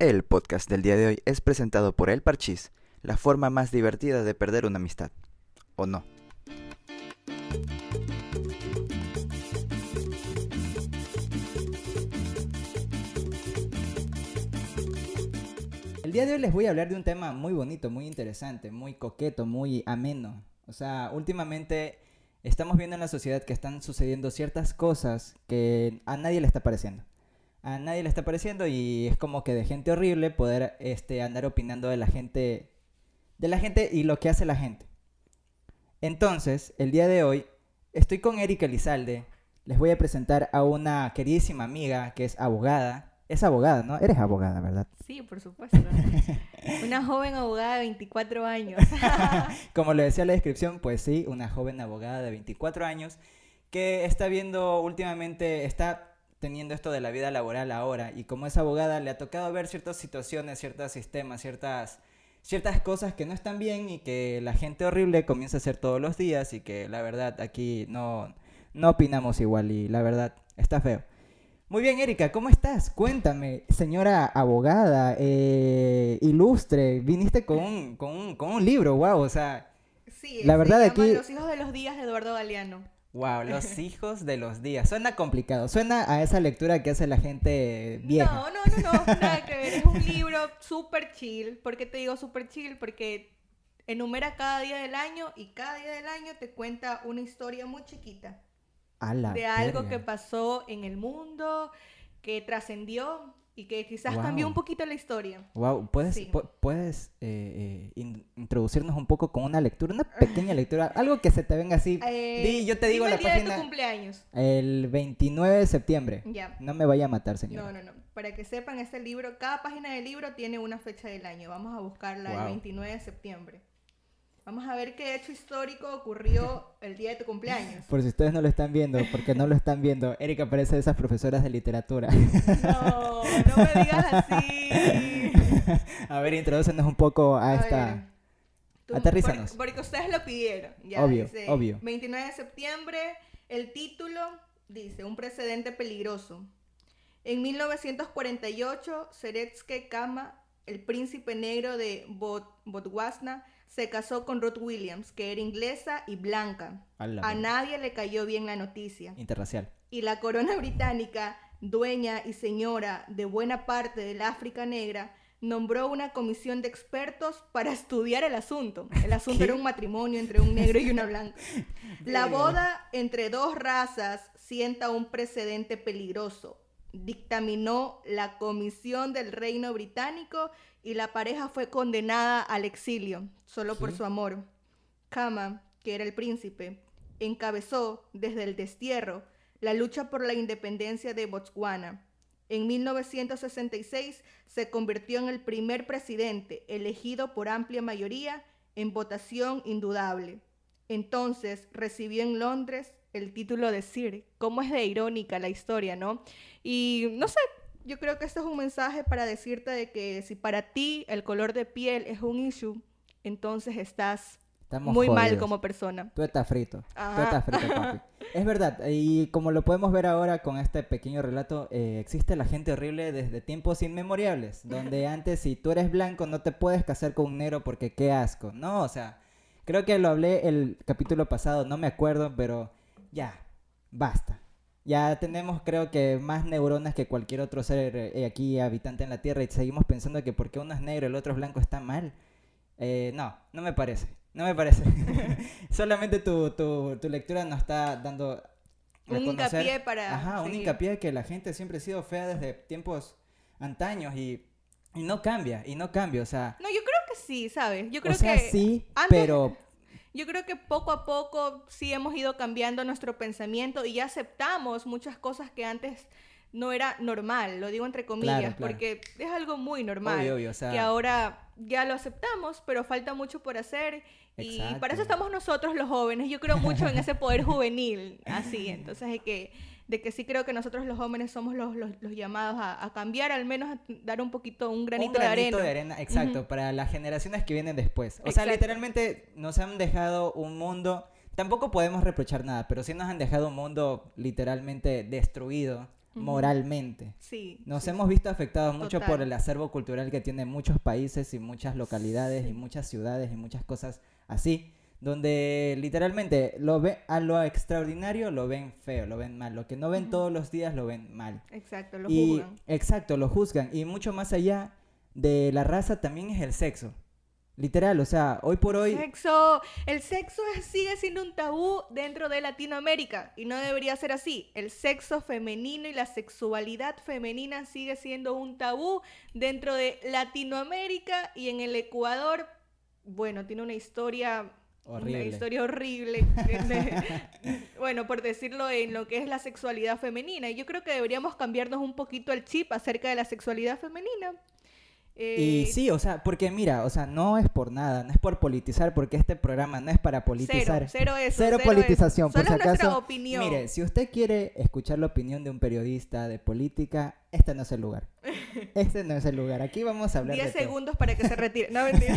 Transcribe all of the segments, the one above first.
El podcast del día de hoy es presentado por El Parchís, la forma más divertida de perder una amistad. ¿O no? El día de hoy les voy a hablar de un tema muy bonito, muy interesante, muy coqueto, muy ameno. O sea, últimamente estamos viendo en la sociedad que están sucediendo ciertas cosas que a nadie le está pareciendo. A nadie le está pareciendo y es como que de gente horrible poder este, andar opinando de la gente, de la gente y lo que hace la gente. Entonces, el día de hoy estoy con Erika Elizalde. Les voy a presentar a una queridísima amiga que es abogada. Es abogada, ¿no? Eres abogada, ¿verdad? Sí, por supuesto. una joven abogada de 24 años. Como le decía la descripción, pues sí, una joven abogada de 24 años que está viendo últimamente, está teniendo esto de la vida laboral ahora y como es abogada le ha tocado ver ciertas situaciones, ciertos sistemas, ciertas, ciertas cosas que no están bien y que la gente horrible comienza a hacer todos los días y que la verdad aquí no, no opinamos igual y la verdad está feo. Muy bien, Erika, ¿cómo estás? Cuéntame, señora abogada, eh, ilustre, viniste con un, con, un, con un libro, wow, o sea... Sí, la verdad aquí... Los hijos de los días de Eduardo Galeano. Wow, los hijos de los días. Suena complicado. Suena a esa lectura que hace la gente vieja. No, no, no, no. Nada que ver. Es un libro súper chill. ¿Por qué te digo súper chill? Porque enumera cada día del año y cada día del año te cuenta una historia muy chiquita de algo que pasó en el mundo, que trascendió y que quizás cambió un poquito la historia. Wow, ¿puedes, ¿puedes eh, eh, introducirnos un poco con una lectura, una pequeña lectura, algo que se te venga así? Eh, yo te digo la el día página. De tu cumpleaños. El 29 de septiembre. Ya. No me vaya a matar, señor. No, no, no. Para que sepan, este libro, cada página del libro tiene una fecha del año. Vamos a buscarla el 29 de septiembre. Vamos a ver qué hecho histórico ocurrió el día de tu cumpleaños. Por si ustedes no lo están viendo, porque no lo están viendo, Erika parece de esas profesoras de literatura. No, no me digas así. A ver, introducenos un poco a, esta... Aterrízanos. Porque, ustedes lo pidieron. obvio, obvio. 29 de septiembre, el título dice, un precedente peligroso. En 1948, Seretsky Kama, el príncipe negro de Botswana, se casó con Ruth Williams, que era inglesa y blanca. A, nadie le cayó bien la noticia. Interracial. Y la corona británica, dueña y señora de buena parte del África negra, nombró una comisión de expertos para estudiar el asunto. El asunto era un matrimonio entre un negro y una blanca. La boda entre dos razas sienta un precedente peligroso. Dictaminó la Comisión del Reino Británico y la pareja fue condenada al exilio solo por su amor. Kama, que era el príncipe, encabezó desde el destierro la lucha por la independencia de Botswana. En 1966 se convirtió en el primer presidente elegido por amplia mayoría en votación indudable. Entonces recibió en Londres el título de Sir. ¿Cómo es de irónica la historia, no? Y no sé, yo creo que esto es un mensaje para decirte de que si para ti el color de piel es un issue, entonces estás muy mal como persona. Tú estás frito. Tú estás frito, papi. es verdad, y como lo podemos ver ahora con este pequeño relato, eh, existe la gente horrible desde tiempos inmemoriales, donde antes si tú eres blanco no te puedes casar con un negro porque qué asco. No, o sea, creo que lo hablé el capítulo pasado, no me acuerdo, pero ya, basta. Ya tenemos, creo que, más neuronas que cualquier otro ser eh, aquí habitante en la Tierra y seguimos pensando que porque uno es negro y el otro es blanco está mal. Eh, no, no me parece. No me parece. Solamente tu, tu, tu, lectura nos está dando... Un hincapié para... Ajá, un hincapié que la gente siempre ha sido fea desde tiempos antaños y, y no cambia, y no cambia, o sea... No, yo creo que sí, ¿sabes? Yo creo o sea, sí, pero yo creo que poco a poco sí hemos ido cambiando nuestro pensamiento y ya aceptamos muchas cosas que antes no era normal, lo digo entre comillas, porque es algo muy normal, que ahora ya lo aceptamos, pero falta mucho por hacer y para eso estamos nosotros los jóvenes, yo creo mucho en ese poder juvenil, así, entonces hay que de que sí creo que nosotros los jóvenes somos los, los, llamados a, cambiar, al menos a dar un poquito, un granito, de arena. de arena, exacto, para las generaciones que vienen después. O sea, literalmente nos han dejado un mundo, tampoco podemos reprochar nada, pero sí nos han dejado un mundo literalmente destruido moralmente. Sí. Nos sí. hemos visto afectados mucho por el acervo cultural que tienen muchos países y muchas localidades y muchas ciudades y muchas cosas así, donde literalmente lo ve a lo extraordinario lo ven feo, lo ven mal, lo que no ven todos los días lo ven mal. Exacto, lo y juzgan. exacto, lo juzgan y mucho más allá de la raza también es el sexo. Literal, o sea, hoy por hoy Sexo, el sexo sigue siendo un tabú dentro de Latinoamérica y no debería ser así. El sexo femenino y la sexualidad femenina sigue siendo un tabú dentro de Latinoamérica y en el Ecuador, bueno, tiene una historia una horrible. historia horrible, bueno, por decirlo en lo que es la sexualidad femenina. Y yo creo que deberíamos cambiarnos un poquito el chip acerca de la sexualidad femenina. Y Eh, sí, o sea, porque mira, o sea, no es por nada, no es por politizar, porque este programa no es para politizar. Cero, cero eso. Cero eso. politización, por Solo si es nuestra acaso. opinión. Mire, si usted quiere escuchar la opinión de un periodista de política, este no es el lugar. Este no es el lugar. Aquí vamos a hablar 10 de todo. segundos para que se retire. No, mentira.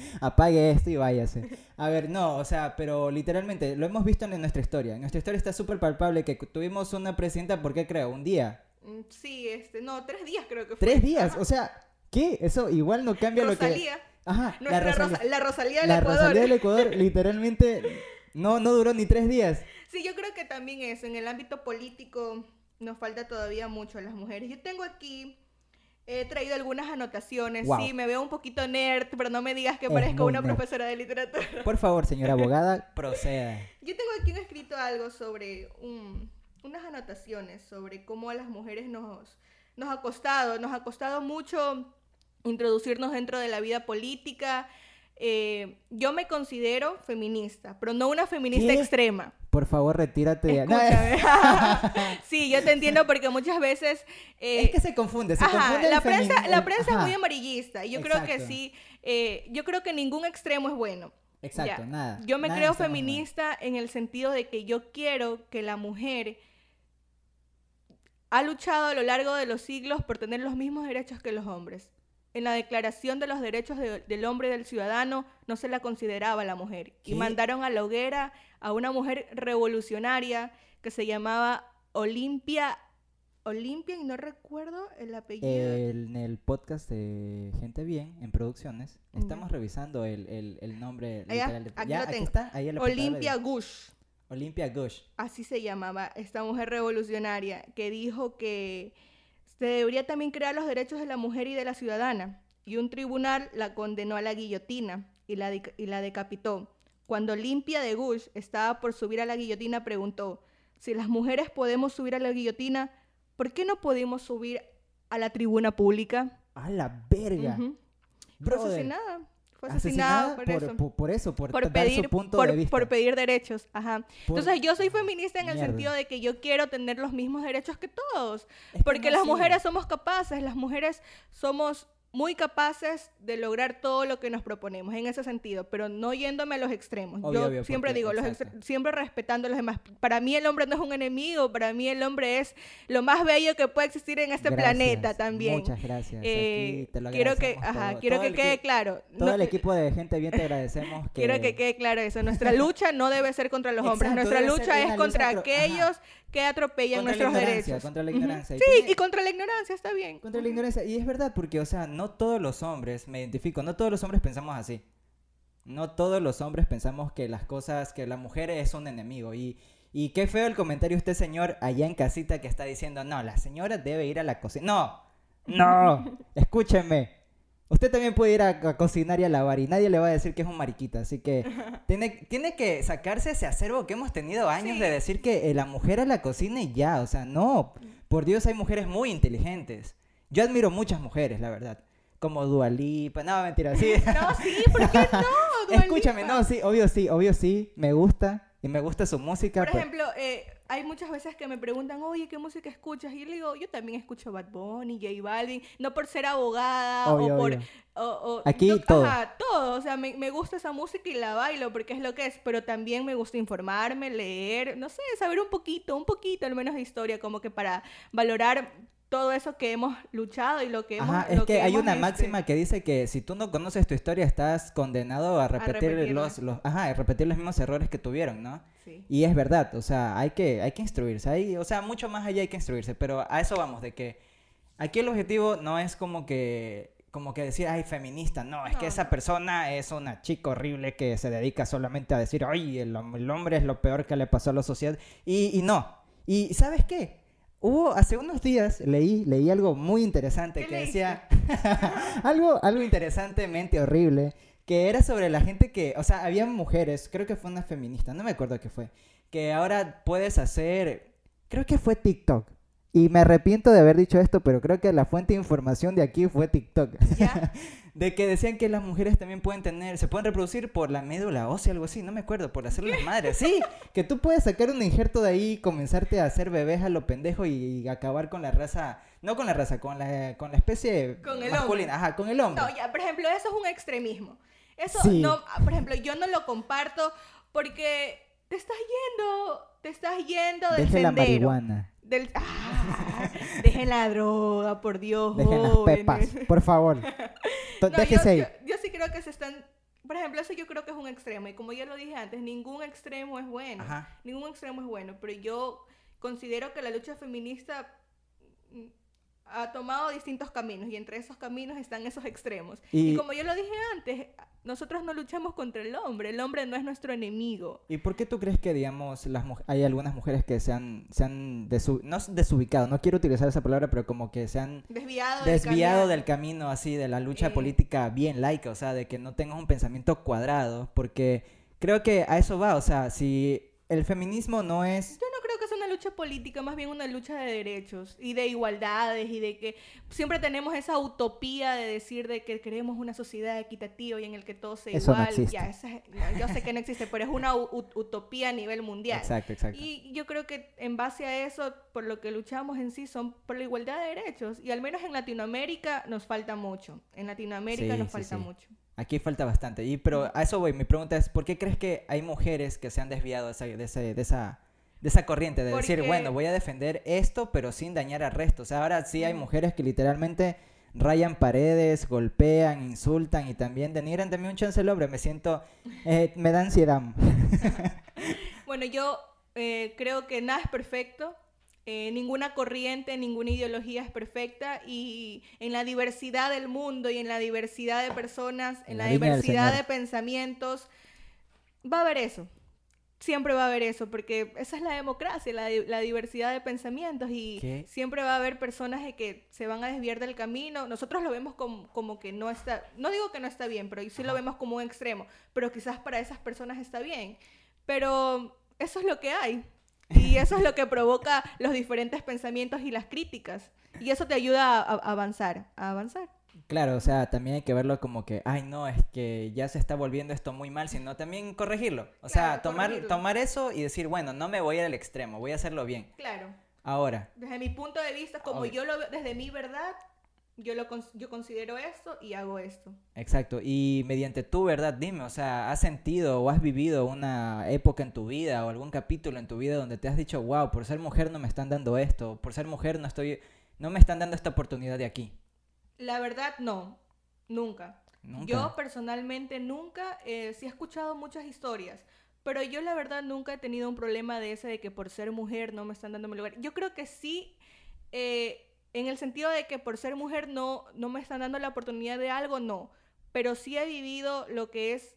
Apague esto y váyase. A ver, no, o sea, pero literalmente lo hemos visto en nuestra historia. En nuestra historia está súper palpable que tuvimos una presidenta, ¿por qué creo? Un día. Mm, sí, este, no, tres días creo que fue. Tres días. Ajá. O sea, ¿qué? Eso igual no cambia lo que. Rosalía. Ajá, Nuestra la Rosa- Rosalía. la Rosalía del La Ecuador. Rosalía del Ecuador literalmente no, no duró ni tres días. Sí, yo creo que también eso, en el ámbito político nos falta todavía mucho a las mujeres. Yo tengo aquí, he traído algunas anotaciones. Wow. Sí, me veo un poquito nerd, pero no me digas que Es parezco una nerd. profesora de literatura. Por favor, señora abogada, proceda. Yo tengo aquí un escrito algo sobre un- unas anotaciones sobre cómo a las mujeres nos, nos ha costado, nos ha costado mucho introducirnos dentro de la vida política. Eh, yo me considero feminista, pero no una feminista ¿Qué? extrema. Por favor, retírate. sí, yo te entiendo porque muchas veces... eh, es que se confunde, se Ajá, confunde la prensa, la prensa es muy amarillista y yo creo que sí, eh, yo creo que ningún extremo es bueno. Exacto, Ya. nada. Yo me nada creo feminista en el sentido de que yo quiero que la mujer ha luchado a lo largo de los siglos por tener los mismos derechos que los hombres. En la Declaración de los Derechos de- del Hombre y del Ciudadano no se la consideraba la mujer. Y mandaron a la hoguera a una mujer revolucionaria que se llamaba Olimpia. Olimpia, y no recuerdo el apellido. El- en el podcast de Gente Bien, en producciones, estamos revisando el, el- el nombre ya, literal. de- aquí ya, lo aquí tengo. está, ahí Olimpia Gush. Olimpia Gush. así se llamaba esta mujer revolucionaria, que dijo que se debería también crear los derechos de la mujer y de la ciudadana. Y un tribunal la condenó a la guillotina y la, dic- y la decapitó. Cuando Limpia de Gush estaba por subir a la guillotina, preguntó, si las mujeres podemos subir a la guillotina, ¿por qué no podemos subir a la tribuna pública? ¡A la verga! Brother, asesinada. Fue asesinada asesinada por, por, eso por- por eso, por, pedir, su punto por, de vista. por pedir derechos. Ajá. Entonces yo soy feminista en el sentido de que yo quiero tener los mismos derechos que todos. Es Porque las mujeres somos capaces, las mujeres somos muy capaces de lograr todo lo que nos proponemos en ese sentido, pero no yéndome a los extremos. Obvio, yo obvio, siempre digo, los siempre respetando a los demás. Para mí el hombre no es un enemigo, para mí el hombre es lo más bello que puede existir en este Gracias, planeta también. Muchas gracias. Eh, te lo quiero que, ajá, todo. quiero Todo que quede claro. Todo no- el equipo de Gente Bien te agradecemos. Que... Quiero que quede claro eso. Nuestra lucha no debe ser contra los hombres. Nuestra lucha es lucha contra aquellos que atropellan Contra la nuestros ignorancia, derechos. contra la ignorancia. Y Sí, tiene- y contra la ignorancia está bien. Contra la ignorancia. Y es verdad, porque, o sea, no todos los hombres, me identifico, no todos los hombres pensamos así. No todos los hombres pensamos que las cosas, que la mujer es un enemigo. Y, y qué feo el comentario de usted, señor, allá en casita que está diciendo, no, la señora debe ir a la cocina. No, no, escúcheme. Usted también puede ir a, a cocinar y a lavar y nadie le va a decir que es un mariquita. Así que tiene, tiene que sacarse ese acervo que hemos tenido años Sí. de decir que eh, la mujer a la cocina y ya. O sea, no. Por Dios, hay mujeres muy inteligentes. Yo admiro muchas mujeres, la verdad. Como Dualipa. No, mentira, sí. No, sí, ¿por qué no? Escúchame, no, sí, obvio sí, obvio sí. Me gusta. Y me gusta su música. Por pero- ejemplo, eh, hay muchas veces que me preguntan, oye, ¿qué música escuchas? Y yo le digo, yo también escucho Bad Bunny, J Balvin, no por ser abogada Obvio, o por... o- o- Aquí yo- todo. Ajá, todo. O sea, me, me gusta esa música y la bailo porque es lo que es, pero también me gusta informarme, leer, no sé, saber un poquito, un poquito al menos de historia, como que para valorar todo eso que hemos luchado y lo que hemos Ajá, es lo que, hay una este, máxima que dice que si tú no conoces tu historia estás condenado a repetir los, los, ajá, a repetir los mismos errores que tuvieron, ¿no? sí. Y es verdad, o sea, hay que, hay que instruirse, hay, o sea, mucho más allá hay que instruirse, pero a eso vamos, de que aquí el objetivo no es como que, como que decir, ay, feminista, no, es que esa persona es una chica horrible que se dedica solamente a decir, ay, el, hom- el hombre es lo peor que le pasó a la sociedad, y, y no, y ¿sabes qué? Hubo, hace unos días leí, leí algo muy interesante ¿Qué que leíste? decía, algo, algo interesantemente horrible, que era sobre la gente que, o sea, había mujeres, creo que fue una feminista, no me acuerdo qué fue, que ahora puedes hacer, creo que fue TikTok. Y me arrepiento de haber dicho esto, pero creo que la fuente de información de aquí fue TikTok. ¿Ya? De que decían que las mujeres también pueden tener, se pueden reproducir por la médula ósea, algo así, no me acuerdo, por hacerles madres. Sí, que tú puedes sacar un injerto de ahí y comenzarte a hacer bebés a lo pendejo y, y acabar con la raza, no con la raza, con la, con la especie Con el masculina, ajá, con el hombre. No, ya, por ejemplo, eso es un extremismo. Eso Sí. no, por ejemplo, yo no lo comparto porque te estás yendo, te estás yendo del Deje la marihuana, Del, ah, dejen la droga, por Dios, dejen las pepas, por favor. No, Déjese yo, yo, yo sí creo que se están... Por ejemplo, eso yo creo que es un extremo. Y como ya lo dije antes, ningún extremo es bueno. Ajá. Ningún extremo es bueno. Pero yo considero que la lucha feminista ha tomado distintos caminos. Y entre esos caminos están esos extremos. Y, Y- como yo lo dije antes, nosotros no luchamos contra el hombre. El hombre no es nuestro enemigo. ¿Y por qué tú crees que, digamos, las hay algunas mujeres que se han, se han no desubicado, no quiero utilizar esa palabra, pero como que se han Desviado, del desviado camino. del camino así de la lucha Eh. política bien laica, o sea, de que no tengas un pensamiento cuadrado, porque creo que a eso va, o sea, si el feminismo no es... Yo lucha política, más bien una lucha de derechos y de igualdades y de que siempre tenemos esa utopía de decir de que queremos una sociedad equitativa y en el que todo sea Eso no igual. existe. Ya, esa es- no, yo sé que no existe, pero es una ut- utopía a nivel mundial. Exacto, exacto. Y yo creo que en base a eso, por lo que luchamos en sí, son por la igualdad de derechos. Y al menos en Latinoamérica nos falta mucho. En Latinoamérica Sí, nos sí, falta sí. mucho. Aquí falta bastante. Y, pero a eso voy. Mi pregunta es, ¿por qué crees que hay mujeres que se han desviado de esa, de de esa, de esa corriente? De decir, bueno, voy a defender esto, pero sin dañar al resto. O sea, ahora sí hay mujeres que literalmente rayan paredes, golpean, insultan y también denigran también un chance al hombre. Me siento... eh, me da ansiedad. Bueno, yo eh, creo que nada es perfecto. eh, ninguna corriente, ninguna ideología es perfecta y en la diversidad del mundo y en la diversidad de personas, en, En la, la diversidad de pensamientos, va a haber eso. Siempre va a haber eso, porque esa es la democracia, la, la diversidad de pensamientos y ¿Qué? siempre va a haber personas de que se van a desviar del camino. Nosotros lo vemos como, como que no está, no digo que no está bien, pero sí lo vemos como un extremo, pero quizás para esas personas está bien. Pero eso es lo que hay. Y eso es lo que provoca los diferentes pensamientos y las críticas. Y eso te ayuda a, a avanzar, a avanzar. Claro, o sea, también hay que verlo como que, ay, no, es que ya se está volviendo esto muy mal, sino también corregirlo. O sea, tomar, corregirlo. tomar eso y decir, bueno, no me voy a ir al extremo, voy a hacerlo bien. Claro. Ahora, Desde mi punto de vista, como Obvio. yo lo veo, desde mi verdad, yo, lo, cons- yo considero esto y hago esto. exacto, y mediante tu verdad, dime, o sea, ¿has sentido o has vivido una época en tu vida o algún capítulo en tu vida donde te has dicho, wow, por ser mujer no me están dando esto, por ser mujer no estoy, no me están dando esta oportunidad de aquí? La verdad, no. Nunca. Nunca. Yo personalmente nunca, eh, sí he escuchado muchas historias, pero yo la verdad nunca he tenido un problema de ese de que por ser mujer no me están dando mi lugar. Yo creo que sí, eh, en el sentido de que por ser mujer no, no me están dando la oportunidad de algo, no. Pero sí he vivido lo que es,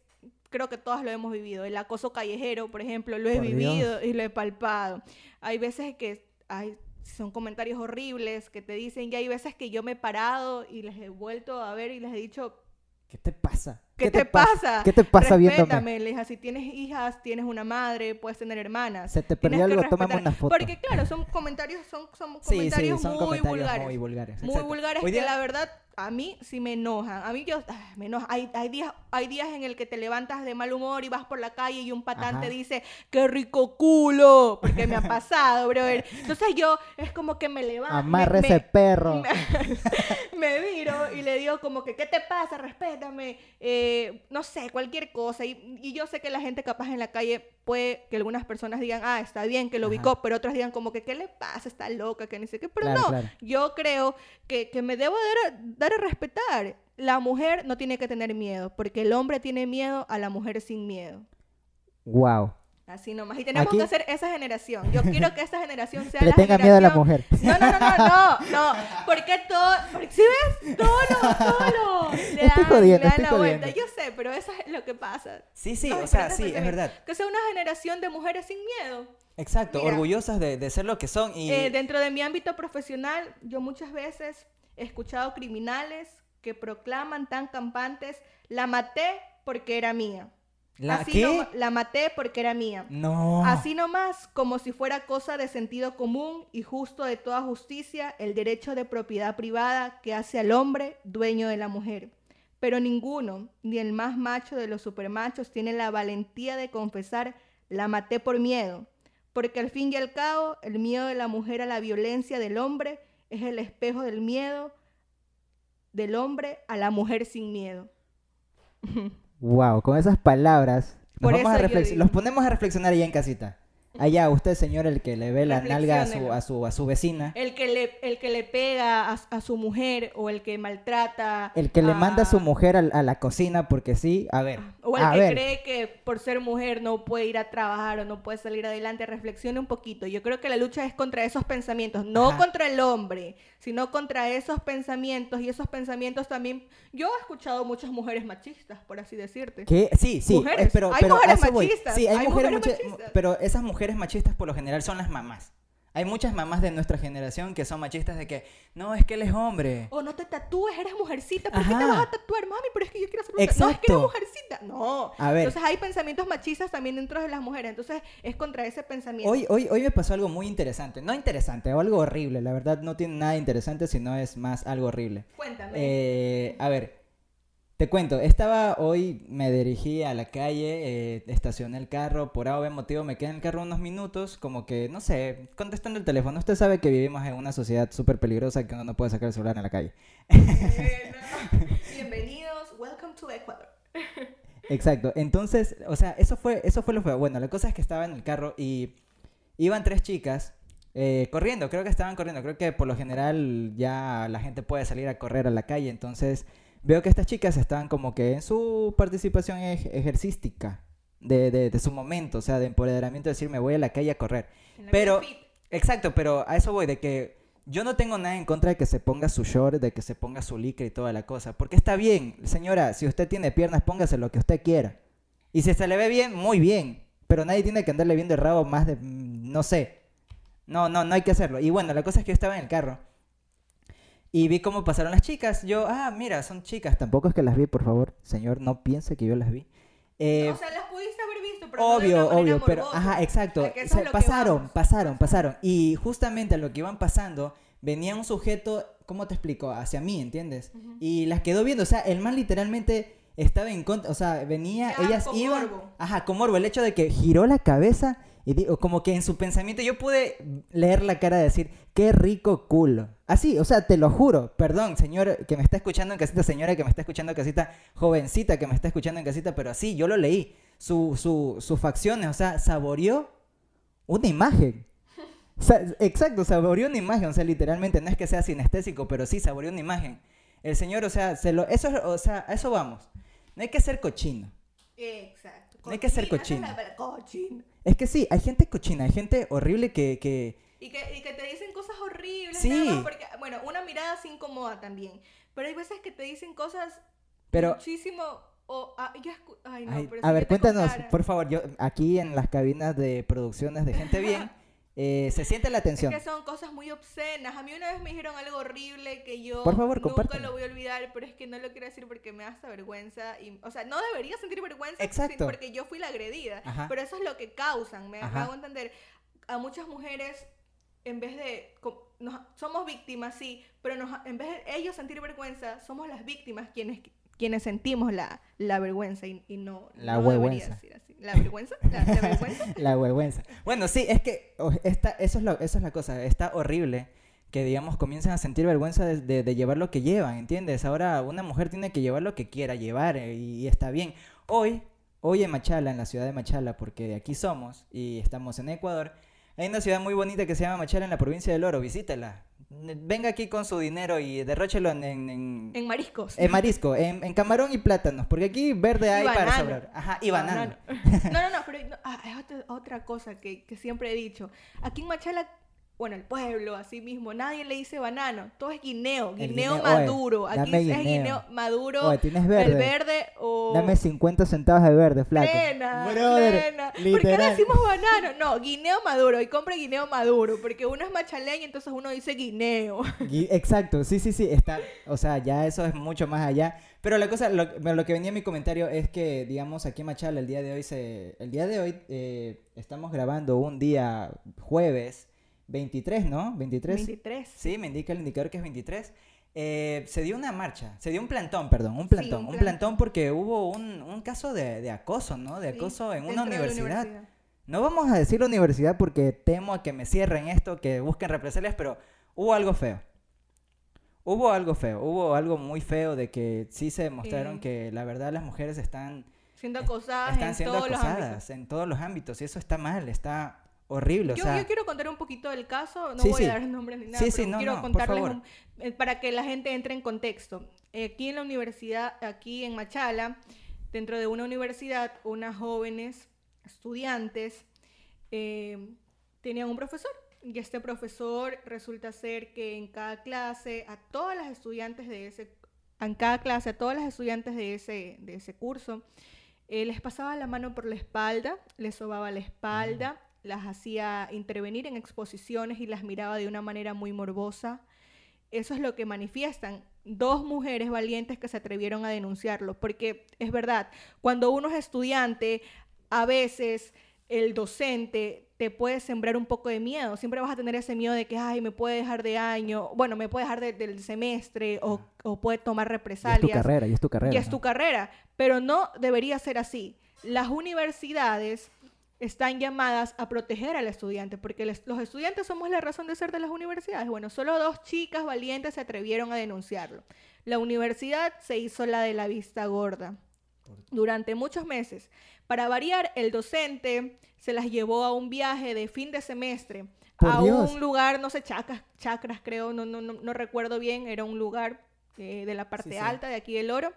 creo que todas lo hemos vivido, el acoso callejero, por ejemplo, lo he Por Dios. vivido y lo he palpado. Hay veces que hay, son comentarios horribles que te dicen, y hay veces que yo me he parado y les he vuelto a ver y les he dicho, ¿Qué te pasa? ¿Qué, te, pasa? ¿Qué te pasa? Respétame, le dije, si tienes hijas, tienes una madre, puedes tener hermanas. Se te perdió algo, tómame una foto. Porque claro, son comentarios, son, son Sí, sí, comentarios son muy comentarios vulgares. muy vulgares. Muy vulgares Hoy que día- la verdad a mí sí me enojan. A mí yo, ah, me enoja. Hay, hay, días, hay días en el que te levantas de mal humor y vas por la calle y un patán te dice, qué rico culo, porque me ha pasado, brother. Entonces yo es como que me levanto. Amarre me- ese me- perro. me viro y le digo como que, ¿qué te pasa? Respétame. Eh, no sé, cualquier cosa. Y, y yo sé que la gente capaz en la calle puede que algunas personas digan, ah, está bien que lo Ajá. ubicó, pero otras digan como que, ¿qué le pasa? Está loca, que ni sé qué. Pero Claro, no, claro. yo creo que, que me debo dar a, dar a respetar. La mujer no tiene que tener miedo, porque el hombre tiene miedo a la mujer sin miedo. Wow. Así nomás. Y tenemos Aquí- que hacer esa generación. Yo quiero que esta generación sea Que le tenga miedo a la generación- mujer. no, no, no, no, no, no. Porque todo. Porque, ¿Sí ves? Todo lo. Todo lo. Le Estoy dan, jodiendo, le dan estoy la vuelta. Yo sé, pero eso es lo que pasa. Sí, sí, Los o sea, sí, es verdad. Que sea una generación de mujeres sin miedo. Exacto, Mira. orgullosas de, de ser lo que son y... Eh, dentro de mi ámbito profesional, yo muchas veces he escuchado criminales que proclaman tan campantes: la maté porque era mía. ¿La Así qué? noma- la maté porque era mía. No. Así nomás, como si fuera cosa de sentido común y justo de toda justicia, el derecho de propiedad privada que hace al hombre dueño de la mujer. Pero ninguno, ni el más macho de los supermachos, tiene la valentía de confesar la maté por miedo, porque al fin y al cabo, el miedo de la mujer a la violencia del hombre es el espejo del miedo del hombre a la mujer sin miedo. Wow, con esas palabras nos, Por vamos a los ponemos a reflexionar allá en casita. Allá, usted, señor, el que le ve la nalga a su, a su, a su vecina. El que le, el que le pega a, a su mujer o el que maltrata. El que le manda a su a- mujer al- a, la cocina porque sí. A ver, O el a que ver. cree que por ser mujer no puede ir a trabajar o no puede salir adelante, reflexione un poquito. Yo creo que la lucha es contra esos pensamientos, no Ajá. contra el hombre, sino contra esos pensamientos. Y esos pensamientos también. Yo he escuchado muchas mujeres machistas, por así decirte. ¿Qué? Sí, sí, Mujeres. eh, pero, Hay pero a mujeres machistas, Sí, hay, hay mujeres, mujeres machi- machistas. pero esas mujeres machistas por lo general son las mamás. Hay muchas mamás de nuestra generación que son machistas de que, no, es que él es hombre. O no te tatúes, eres mujercita. ¿Por qué te vas a tatuar, mami? Pero es que yo quiero ser mujer. No, es que eres Exacto. mujercita. No. A ver. Entonces hay pensamientos machistas también dentro de las mujeres. Entonces es contra ese pensamiento. Hoy, hoy, hoy me pasó algo muy interesante. No interesante, o algo horrible. La verdad no tiene nada interesante, sino es más algo horrible. Cuéntame. Eh, a ver, te cuento. Estaba hoy, me dirigí a la calle, eh, estacioné el carro. Por A o B motivo me quedé en el carro unos minutos, como que, no sé, contestando el teléfono. Usted sabe que vivimos en una sociedad súper peligrosa que uno no puede sacar el celular en la calle. Bienvenidos, welcome to Ecuador. Exacto. Entonces, o sea, eso fue, eso fue lo feo. Bueno, la cosa es que estaba en el carro y iban tres chicas eh, corriendo. Creo que estaban corriendo. Creo que por lo general ya la gente puede salir a correr a la calle. Entonces, veo que estas chicas estaban como que en su participación ej- ejercística de, de, de su momento, o sea, de empoderamiento, decir, me voy a la calle a correr. Pero, exacto, pero a eso voy, de que yo no tengo nada en contra de que se ponga su short, de que se ponga su licra y toda la cosa. Porque está bien, señora, si usted tiene piernas, póngase lo que usted quiera. Y si se le ve bien, muy bien. Pero nadie tiene que andarle viendo el rabo más de, mm, no sé. No, no, no hay que hacerlo. Y bueno, la cosa es que yo estaba en el carro. Y vi cómo pasaron las chicas. Yo, ah, mira, son chicas. Tampoco es que las vi, por favor. Señor, no piense que yo las vi. Eh, o sea, las pudiste haber visto, pero no de Obvio, una manera obvio, pero ajá, exacto. A que eso Se- es lo que pasaron, vamos. pasaron, pasaron. Y justamente a lo que iban pasando, venía un sujeto, ¿cómo te explico? Hacia mí, ¿entiendes? Ujú. Y las quedó viendo, o sea, el man literalmente estaba en contra, o sea, venía, Ya, ellas iban, morbo. ajá, con morbo, el hecho de que giró la cabeza y digo, como que en su pensamiento yo pude leer la cara de decir, qué rico culo. Así, o sea, te lo juro, perdón, señor que me está escuchando en casita, señora que me está escuchando en casita, jovencita que me está escuchando en casita, pero así, yo lo leí, su, su, sus facciones, o sea, saboreó una imagen. O sea, exacto, saboreó una imagen, o sea, literalmente, no es que sea sinestésico, pero sí saboreó una imagen. El señor, o sea, se lo, eso, es- o sea, a eso vamos. No hay que ser cochino. Exacto. No hay que ser cochino. cochino. Es que sí, hay gente cochina, hay gente horrible que, que... Y que, y que te dicen cosas horribles. Sí. nada más porque, bueno, una mirada se incomoda también. Pero hay veces que te dicen cosas Pero, muchísimo. O, ah, yo escu- ay, no, ay, pero a ver, cuéntanos, por favor, yo aquí en las cabinas de producciones de Gente Bien, eh, se siente la Es tensión. que son cosas muy obscenas. A mí una vez me dijeron algo horrible que yo Por favor, nunca lo voy a olvidar, pero es que no lo quiero decir porque me da hasta vergüenza. Y, o sea, no debería sentir vergüenza Exacto. porque yo fui la agredida. Ajá. Pero eso es lo que causan, me, Ajá. hago entender. A muchas mujeres en vez de, nos- somos víctimas, sí, pero nos, en vez de ellos sentir vergüenza, somos las víctimas quienes, quienes sentimos la, la vergüenza y, y no, La no debería huehuenza. decir así. ¿La vergüenza? ¿La, la vergüenza? La vergüenza. Bueno, sí, es que esta, eso, es lo, eso es la cosa. Está horrible que, digamos, comiencen a sentir vergüenza de, de- de llevar lo que llevan, ¿entiendes? Ahora una mujer tiene que llevar lo que quiera llevar eh, y, está bien. Hoy, hoy en Machala, en la ciudad de Machala, porque de aquí somos y estamos en Ecuador, hay una ciudad muy bonita que se llama Machala en la provincia del Oro. Visítela. Venga aquí con su dinero y derróchelo en, en, en- En mariscos. en marisco, en, en camarón y plátanos, porque aquí verde hay para sobrar. Ajá, y banano. No, no, no, pero no, ah, es otra, otra cosa que, que siempre he dicho. Aquí en Machala, bueno, el pueblo, así mismo, nadie le dice banano, todo es guineo, guineo, guineo, maduro. oye, Aquí es guineo. guineo maduro, Oye, tienes verde. el verde o... Dame 50 centavos de verde, flaco. Plena, Brother, plena. ¿Por qué le decimos banano? No, guineo maduro. Y compre guineo maduro. Porque uno es machaleño, entonces uno dice guineo. Gui- Exacto, sí, sí, sí, está, o sea, ya eso es mucho más allá. Pero la cosa, lo, lo que venía en mi comentario es que, digamos, aquí en Machala el día de hoy se, el día de hoy eh, estamos grabando un día jueves 23, ¿no? 23. 23. Sí, me indica el indicador que es 23. Eh, se dio una marcha, se dio un plantón, perdón, un plantón, un un, plantón. plantón porque hubo un, un caso de, de acoso, ¿no? De Sí, acoso en una universidad. No vamos a decir la universidad porque temo a que me cierren esto, que busquen represalias, pero hubo algo feo. Hubo algo feo, hubo algo muy feo de que sí se demostraron Eh. que la verdad las mujeres están, Siendo acosadas están en siendo todos los ámbitos. acosadas en todos los ámbitos y eso está mal, está horrible. O Yo, sea, yo quiero contar un poquito del caso, no Sí, voy sí. a dar nombres ni nada, Sí, pero sí, no, quiero no, contarles un- eh, para que la gente entre en contexto. Eh, Aquí en la universidad, aquí en Machala, dentro de una universidad, unas jóvenes estudiantes eh, tenían un profesor y este profesor resulta ser que en cada clase a todas las estudiantes de ese en cada clase a todas las estudiantes de ese de ese curso eh, les pasaba la mano por la espalda, les sobaba la espalda, las hacía intervenir en exposiciones y las miraba de una manera muy morbosa. Eso es lo que manifiestan dos mujeres valientes que se atrevieron a denunciarlo, porque es verdad, cuando uno es estudiante, a veces el docente te puede sembrar un poco de miedo, siempre vas a tener ese miedo de que, ay, me puede dejar de año, bueno, me puede dejar de- del semestre o, o puede tomar y es tu represalias carrera, y es tu carrera. y es ¿no? tu carrera, pero no debería ser así. Las universidades están llamadas a proteger al estudiante, porque les- los estudiantes somos la razón de ser de las universidades. Bueno, solo dos chicas valientes se atrevieron a denunciarlo. La universidad se hizo la de la vista gorda durante muchos meses. Para variar, el docente se las llevó a un viaje de fin de semestre a Dios. un lugar, no sé, chacras, chacras creo, no, no, no, no recuerdo bien, era un lugar eh, de la parte sí. alta de aquí del oro.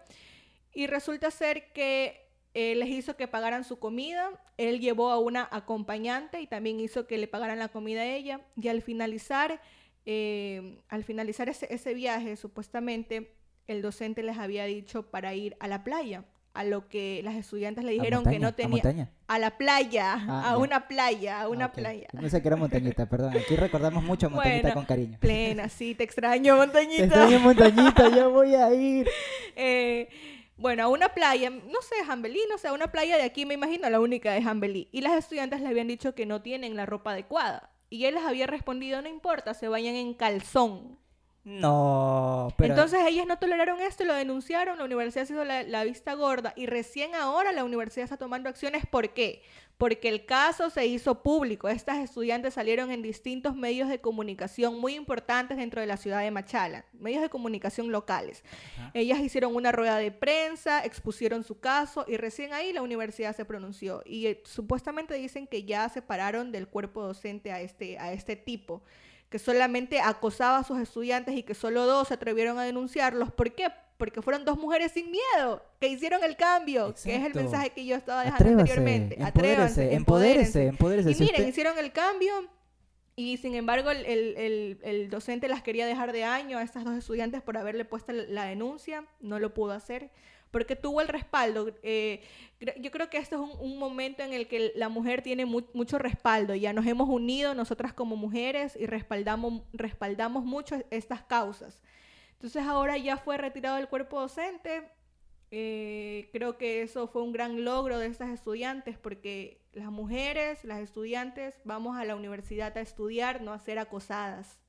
Y resulta ser que eh, les hizo que pagaran su comida, él llevó a una acompañante y también hizo que le pagaran la comida a ella. Y al finalizar, eh, al finalizar ese, ese viaje, supuestamente el docente les había dicho para ir a la playa, a lo que las estudiantes le ¿A dijeron que no montaña? ¿A a la playa, Ah, a ya. una playa, a Ah, una ok. playa. Yo pensé que era montañita, perdón. Aquí recordamos mucho a montañita Bueno, con cariño. Plena, sí, te extraño, Te montañita. extraño montañita, ya voy a ir. Eh, bueno, a una playa, no sé, Jambelí, no sé, a una playa de aquí, me imagino, la única de Jambelí. Y las estudiantes le habían dicho que no tienen la ropa adecuada. Y él les había respondido, no importa, se vayan en calzón. No, pero Entonces ellas no toleraron esto y lo denunciaron, la universidad se hizo la, la vista gorda y recién ahora la universidad está tomando acciones. ¿Por qué? Porque el caso se hizo público. Estas estudiantes salieron en distintos medios de comunicación muy importantes dentro de la ciudad de Machala, medios de comunicación locales. Ajá. Ellas hicieron una rueda de prensa, expusieron su caso y recién ahí la universidad se pronunció. Y eh, supuestamente dicen que ya separaron del cuerpo docente a este, a este tipo que solamente acosaba a sus estudiantes y que solo dos se atrevieron a denunciarlos. ¿Por qué? Porque fueron dos mujeres sin miedo, que hicieron el cambio, que es el mensaje que yo estaba dejando atrévase, anteriormente. empodérese, empodérese, empodérese. Y Si miren, usted- hicieron el cambio y sin embargo el, el- el- el docente las quería dejar de año a estas dos estudiantes por haberle puesto la denuncia, no lo pudo hacer porque tuvo el respaldo. eh, yo creo que este es un, un momento en el que la mujer tiene mu- mucho respaldo, ya nos hemos unido nosotras como mujeres y respaldamos, respaldamos mucho estas causas. Entonces ahora ya fue retirado del cuerpo docente, Eh, creo que eso fue un gran logro de estas estudiantes porque las mujeres, las estudiantes, vamos a la universidad a estudiar, no a ser acosadas.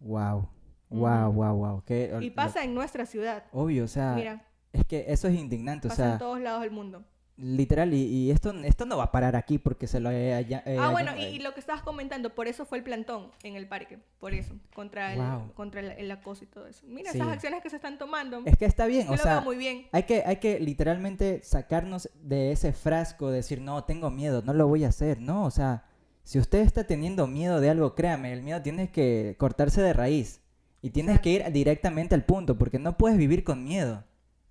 Wow. Wow, wow, wow. y pasa en nuestra ciudad. Obvio, o sea, Mira, es que eso es indignante, o sea, en todos lados del mundo. Literal, y, esto, esto no va a parar aquí porque se lo he... ah, bueno, y, lo que estabas comentando, por eso fue el plantón en el parque, por eso, contra el, contra el, acoso y todo eso. Mira, esas acciones que se están tomando. Es que está bien, o sea, muy bien. Hay, que, hay que literalmente sacarnos de ese frasco, de decir, no, tengo miedo, no lo voy a hacer, no, o sea, si usted está teniendo miedo de algo, créame, el miedo tiene que cortarse de raíz y tienes que ir directamente al punto, porque no puedes vivir con miedo.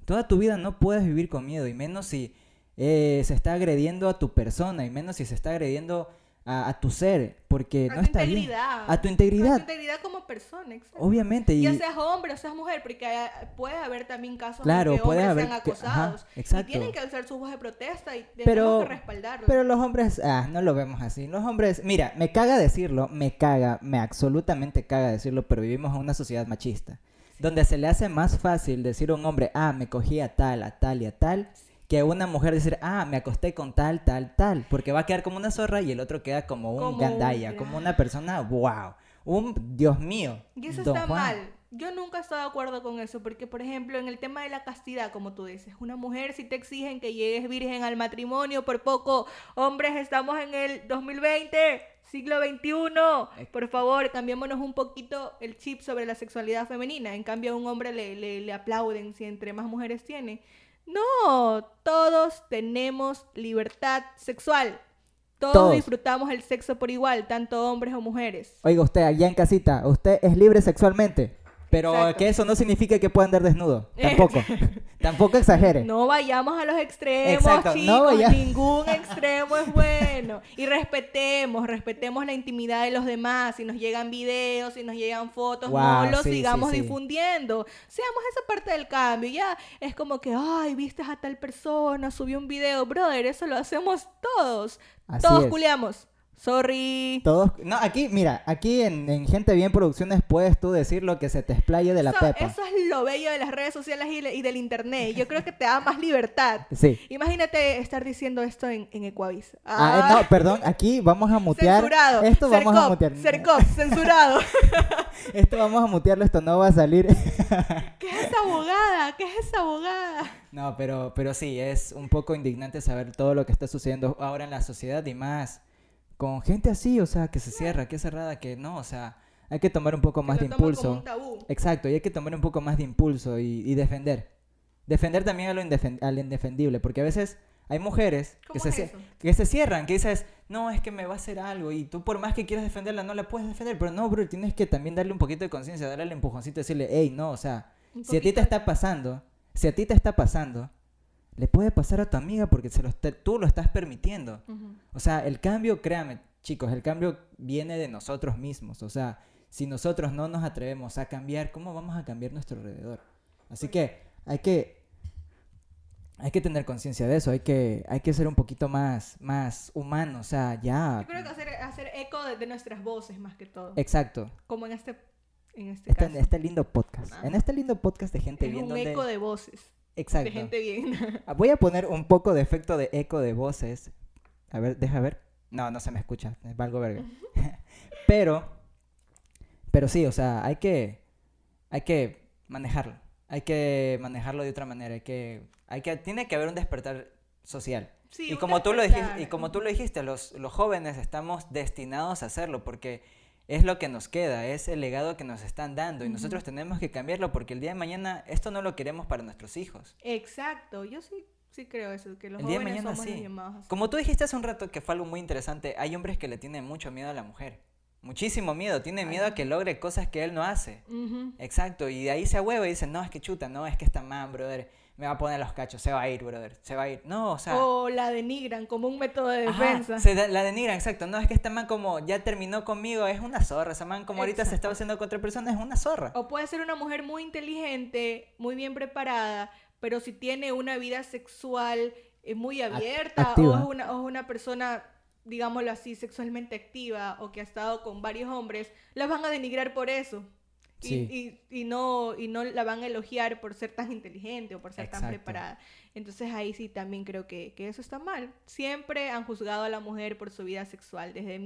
Toda tu vida no puedes vivir con miedo, y menos si eh, se está agrediendo a tu persona y menos si se está agrediendo a, tu ser, porque no está bien. A tu integridad. A tu integridad como persona, exacto. Obviamente. Y... Ya seas hombre o seas mujer, porque puede haber también casos claro, en que hombres haber sean acosados. exacto. Y tienen que alzar su voz de protesta y tenemos pero, que respaldarlo. Pero los hombres, ah, no lo vemos así. Los hombres, mira, me caga decirlo, me caga, me absolutamente caga decirlo, pero vivimos en una sociedad machista. Donde se le hace más fácil decir a un hombre, ah, me cogí a tal, a tal y a tal, que una mujer decir, ah, me acosté con tal, tal, tal, porque va a quedar como una zorra y el otro queda como un gandaya, como una persona, wow, un Dios mío. Y eso está mal. Yo nunca estado de acuerdo con eso, porque por ejemplo, en el tema de la castidad, como tú dices, una mujer si te exigen que llegues virgen al matrimonio, por poco, hombres, estamos en el 2020, siglo XXI, por favor, cambiémonos un poquito el chip sobre la sexualidad femenina. En cambio, a un hombre le, le, le aplauden si entre más mujeres tiene. No, todos tenemos libertad sexual. Todos, disfrutamos el sexo por igual, tanto hombres o mujeres. Oiga usted, allá en casita, ¿usted es libre sexualmente? Pero que eso no significa que pueda andar desnudo. Tampoco. Tampoco exagere. No vayamos a los extremos, chicos. Ningún extremo es bueno. Y respetemos, respetemos la intimidad de los demás. Si nos llegan videos, si nos llegan fotos, no los sigamos difundiendo. Seamos esa parte del cambio. Ya es como que, ay, viste a tal persona, subió un video. Brother, eso lo hacemos todos. todos culeamos. Sorry. Todos. No, aquí, mira, aquí en, Gente Bien Producciones puedes tú decir lo que se te explaye de la pepa. Eso es lo bello de las redes sociales y, del internet. Yo creo que te da más libertad. Sí. Imagínate estar diciendo esto en, en Equavis. Ah, eh, no, ah. perdón, aquí vamos a mutear. Censurado. Esto vamos a mutear. Cercop, censurado. esto vamos a mutearlo, esto no va a salir. ¿Qué es esa abogada? ¿Qué es esa abogada? No, pero, pero sí, es un poco indignante saber todo lo que está sucediendo ahora en la sociedad y más con gente así, o sea, que se cierra, que es cerrada, que no, o sea, hay que tomar un poco más de impulso. Exacto, y hay que tomar un poco más de impulso y, defender. Defender también a lo al indefendible, porque a veces hay mujeres que se, que se cierran, que dices, no, es que me va a hacer algo y tú por más que quieras defenderla no la puedes defender, pero no, bro, tienes que también darle un poquito de conciencia, darle el empujoncito y decirle, hey, no, o sea, si a ti te está pasando, si a ti te está pasando, le puede pasar a tu amiga porque se lo tú lo estás permitiendo. O sea, el cambio, créame, chicos, el cambio viene de nosotros mismos. O sea, si nosotros no nos atrevemos a cambiar, ¿cómo vamos a cambiar nuestro alrededor? Así que hay que hay que tener conciencia de eso, hay que, hay que ser un poquito más, más humano, o sea, ya. Yo creo que hacer, hacer eco de, nuestras voces más que todo. Exacto. Como en este, en este, este, este lindo podcast. En este lindo podcast de gente es Un eco de voces. Exacto. De gente bien. Ah, voy a poner un poco de efecto de eco de voces. A ver, deja ver. No, no se me escucha. Es valgo verga. pero, pero sí, o sea, hay que, hay que manejarlo. Hay que manejarlo de otra manera. Hay que, hay que, tiene que haber un despertar social. Sí, y como tú lo dijiste, y como tú lo dijiste, los, los jóvenes estamos destinados a hacerlo porque es lo que nos queda, es el legado que nos están dando y nosotros tenemos que cambiarlo porque el día de mañana esto no lo queremos para nuestros hijos. Exacto, yo sí, sí creo eso, que los el día de mañana, sí. Como tú dijiste hace un rato que fue algo muy interesante, hay hombres que le tienen mucho miedo a la mujer. Muchísimo miedo, tiene miedo a que logre cosas que él no hace. Exacto, y de ahí se hueva y dice, no, es que chuta, no, es que está mal, brother me va a poner los cachos, se va a ir, brother, se va a ir. No, o sea... O la denigran como un método de defensa. la denigran, exacto. No, es que este man como ya terminó conmigo, es una zorra. Ese man como ahorita se está haciendo con otra persona, es una zorra. O puede ser una mujer muy inteligente, muy bien preparada, pero si tiene una vida sexual eh, muy abierta o es, una, o es una persona digámoslo así, sexualmente activa o que ha estado con varios hombres, las van a denigrar por eso. Y, Sí. y, y no, y no la van a elogiar por ser tan inteligente o por ser tan Exacto. preparada. Entonces ahí sí también creo que, que eso está mal. Siempre han juzgado a la mujer por su vida sexual, desde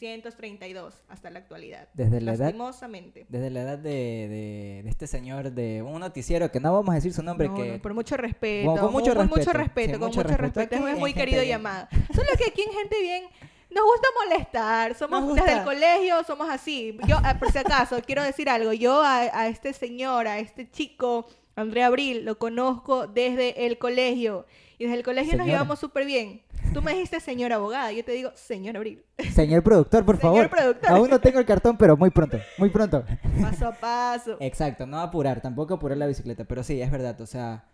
1832 hasta la actualidad. Desde la edad Lastimosamente. Desde la edad de, de- de este señor de un noticiero que no vamos a decir su nombre No, que no, por mucho respeto. Con- con mucho con respeto, mucho sí, respeto, con mucho mucho respeto. respeto. Es muy querido y Bien. amado. Solo que aquí en Gente Bien nos gusta molestar. Somos Nos desde gusta. el colegio, somos así. Yo, ah, por si acaso, quiero decir algo. Yo a, a este señor, a este chico, André Abril, lo conozco desde el colegio. Y desde el colegio nos llevamos súper bien. Tú me dijiste señora abogada, yo te digo señor Abril. señor productor, por Señor favor. productor. Aún no tengo el cartón, pero muy pronto, muy pronto. Paso a paso. Exacto, no apurar, tampoco apurar la bicicleta, pero sí, es verdad, o sea,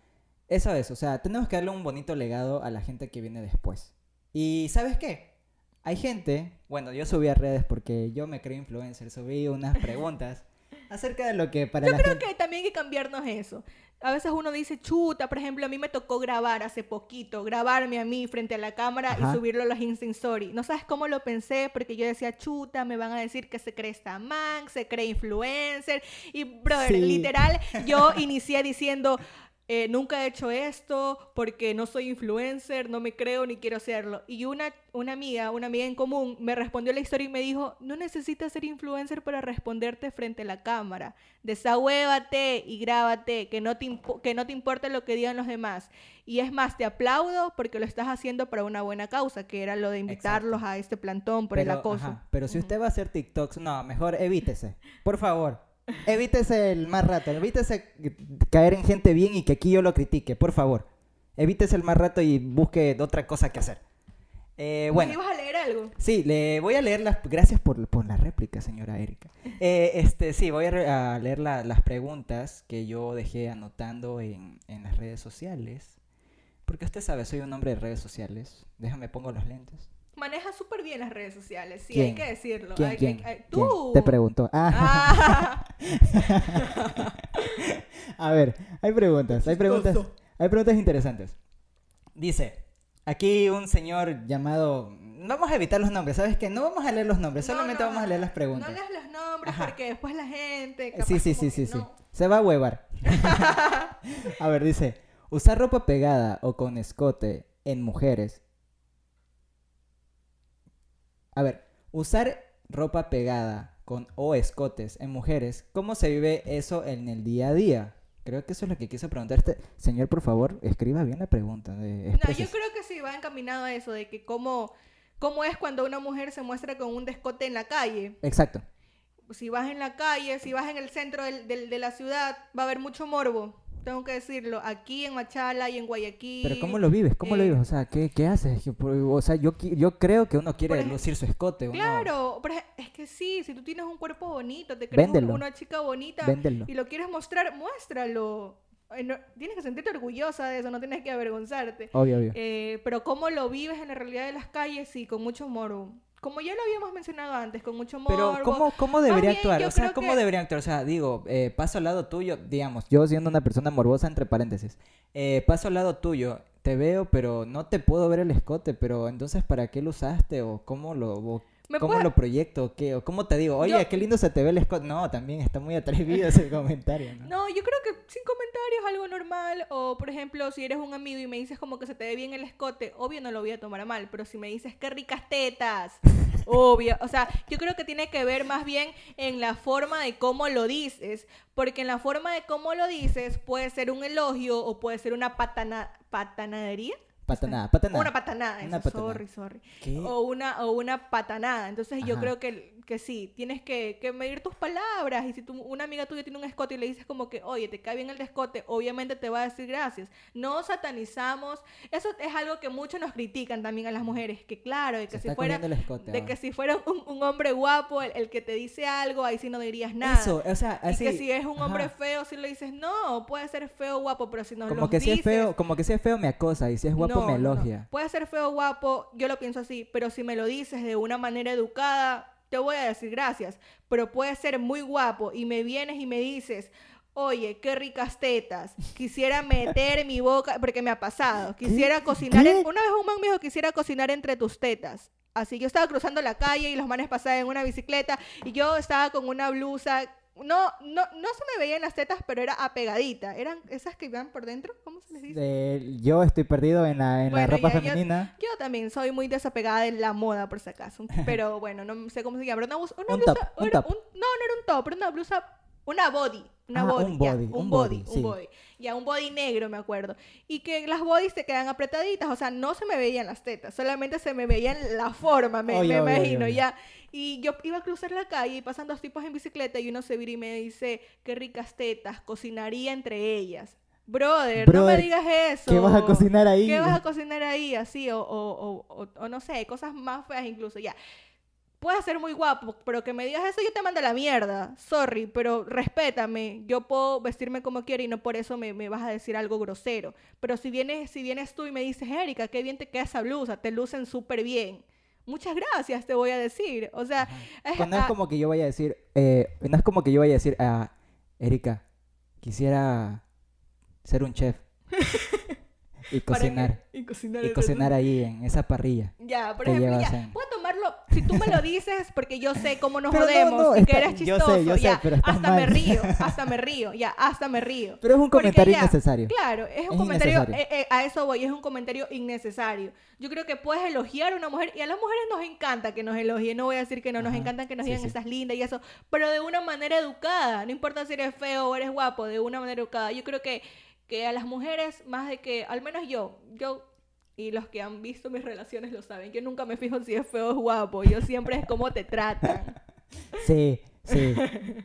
eso es, o sea, tenemos que darle un bonito legado a la gente que viene después. Y ¿sabes qué? Hay gente, bueno, yo subí a redes porque yo me creo influencer, subí unas preguntas acerca de lo que para la Creo gente... que también hay que cambiarnos eso. A veces uno dice, chuta, por ejemplo, a mí me tocó grabar hace poquito, grabarme a mí frente a la cámara Ajá. y subirlo a los Insta Story. No sabes cómo lo pensé, porque yo decía, chuta, me van a decir que se cree man, se cree influencer. Y, brother, Sí. literal, yo inicié diciendo, eh, nunca he hecho esto porque no soy influencer, no me creo ni quiero hacerlo. Y una, una amiga, una amiga en común, me respondió la historia y me dijo, no necesitas ser influencer para responderte frente a la cámara. Desahuévate y grábate, que no, te que no te importa lo que digan los demás. Y es más, te aplaudo porque lo estás haciendo para una buena causa, que era lo de invitarlos a este plantón por el Pero, acoso. ajá, pero si usted va a hacer TikToks, no, mejor evítese. Por favor. Evítese el más rato. Evítese caer en gente bien y que aquí yo lo critique, por favor. Evítese el más rato y busque otra cosa que hacer. Eh, ¿Me bueno, ibas a leer algo? sí, le voy a leer las... Gracias por, por la réplica, señora Erika. Eh, este, sí, voy a leer la- las preguntas que yo dejé anotando en, en las redes sociales. Porque usted sabe, soy un hombre de redes sociales. Déjame pongo los lentes. Maneja súper bien las redes sociales, sí, ¿Quién? hay que decirlo. ¿Quién, Hay- quién? hay- hay- ¿Quién? tú. Te preguntó. Ah. Ah. A ver, hay preguntas, hay preguntas, hay preguntas interesantes. Dice, aquí un señor llamado, vamos a evitar los nombres, ¿sabes qué? No vamos a leer los nombres, No, solamente no, vamos a leer las preguntas. No leas los nombres Ajá. porque después la gente. Eh, capaz sí, sí, sí, sí, sí. Se va a huevar. a ver, dice, usar ropa pegada o con escote en mujeres. A ver, usar ropa pegada con o escotes en mujeres, ¿cómo se vive eso en el día a día? Creo que eso es lo que quiso preguntar este señor, por favor, escriba bien la pregunta. eh, No, yo creo que sí va encaminado a eso, de que cómo, cómo es cuando una mujer se muestra con un descote en la calle. Exacto. Si vas en la calle, si vas en el centro del- del- de la ciudad, va a haber mucho morbo. Tengo que decirlo. Aquí en Machala y en Guayaquil. Pero ¿cómo lo vives? ¿Cómo lo eh, vives? O sea, ¿qué, qué haces? O sea, yo, yo creo que uno quiere lucir su escote. uno- Claro, pero es- que sí, si tú tienes un cuerpo bonito, te crees Véndelo. una chica bonita Véndelo. y lo quieres mostrar, muéstralo. Eh, no- tienes que sentirte orgullosa de eso, no tienes que avergonzarte. Obvio, obvio. Eh, pero cómo lo vives en la realidad de las calles, sí, con mucho morbo. Como ya lo habíamos mencionado antes, con mucho morbo. Pero ¿cómo, cómo debería bien, actuar? O sea, ¿cómo que- debería actuar? O sea, digo, eh, paso al lado tuyo, digamos, yo siendo una persona morbosa, entre paréntesis, eh, paso al lado tuyo, te veo, pero no te puedo ver el escote, pero entonces, ¿para qué lo usaste? ¿O cómo lo, o ¿Me cómo puedes- lo proyecto? ¿O qué? ¿O cómo te digo? Oye, Yo- qué lindo se te ve el escote. No, también está muy atrevido ese comentario, ¿no? No, yo creo que sin comentarios algo normal. O, por ejemplo, si eres un amigo y me dices como que se te ve bien el escote, obvio no lo voy a tomar a mal. Pero si me dices qué ricas tetas, obvio. O sea, yo creo que tiene que ver más bien en la forma de cómo lo dices. Porque en la forma de cómo lo dices puede ser un elogio o puede ser una patana patanadería. Patanada, patanada. Una patanada, Una eso, patanada. sorry, sorry. ¿Qué? O una, o una patanada. Entonces yo Ajá. creo que, que sí, tienes que, que medir tus palabras. Y si tú, una amiga tuya tiene un escote y le dices como que, oye, te cae bien el escote, obviamente te va a decir gracias. No satanizamos. Eso es algo que muchos nos critican también a las mujeres. Que claro, de que si fuera... escote. De ahora. que si fuera un, un hombre guapo, el, el que te dice algo, ahí sí no dirías nada. Eso, o sea, Y así. que si es un hombre ajá. feo, si le dices, no, puede ser feo o guapo, pero si no Como que si es dices, feo, como que si es feo me acosa y si es guapo no, no. Puede ser feo o guapo, yo lo pienso así, pero si me lo dices de una manera educada, te voy a decir gracias. Pero puede ser muy guapo y me vienes y me dices, oye, qué ricas tetas, quisiera meter mi boca, porque me ha pasado, quisiera cocinar, ¿Qué? en- una vez un man me dijo, quisiera cocinar entre tus tetas. así. Yo estaba cruzando la calle y los manes pasaban en una bicicleta y yo estaba con una blusa no, no, no se me veían las tetas, pero era apegadita. Eran esas que iban por dentro, ¿cómo se les dice? Eh, yo estoy perdido en la, en la Bueno, ropa ya, yo- femenina. Yo también soy muy desapegada de la moda, por si acaso. Pero bueno, no sé cómo se llama. Pero una, bus- una Un blusa. top, un era top. un- no, no era un top, era una blusa. Una body. Una Ah, body. un ya, body, un un body. body, Un sí. body. Ya, un body negro, me acuerdo. Y que las bodies se quedan apretaditas. O sea, no se me veían las tetas. Solamente se me veían la forma, me, Oye, me oye, imagino, oye. ya. Y yo iba a cruzar la calle y pasan dos tipos en bicicleta y uno se vira y me dice, qué ricas tetas, cocinaría entre ellas. Brother, no me digas eso. ¿Qué vas a cocinar ahí? ¿Qué vas a cocinar ahí? Así, o, o, o- o no sé, cosas más feas incluso, ya. Puedes ser muy guapo, pero que me digas eso, yo te mando a la mierda. Sorry, pero respétame. Yo puedo vestirme como quiera y no por eso me, me vas a decir algo grosero. Pero si vienes, si vienes tú y me dices, Erika, qué bien te queda esa blusa, te lucen súper bien. Muchas gracias, te voy a decir. O sea, es, Pues no es ah, como que yo vaya a decir, eh, no es como que yo vaya a decir, a Erika, quisiera ser un chef y cocinar, Y cocinar. y el- cocinar ahí en esa parrilla. Ya, por ejemplo, ya, en- tomarlo, si tú me lo dices, porque yo sé cómo nos Pero jodemos no, y que eres yo sé, chistoso, sé, ya, pero hasta me río, hasta me río, ya, hasta me río. Pero es un Porque comentario ya, innecesario. Claro, es un Es comentario, eh, eh, a eso voy, es un comentario innecesario. Yo creo que puedes elogiar a una mujer, y a las mujeres nos encanta que nos elogien, no voy a decir que no, nos Ajá, encanta que nos sí, digan sí. estás linda y eso, pero de una manera educada, no importa si eres feo o eres guapo, de una manera educada. Yo creo que, que a las mujeres, más de que, al menos yo, yo, y los que han visto mis relaciones lo saben, yo nunca me fijo si es feo o es guapo, yo siempre es cómo te tratan. Sí, sí,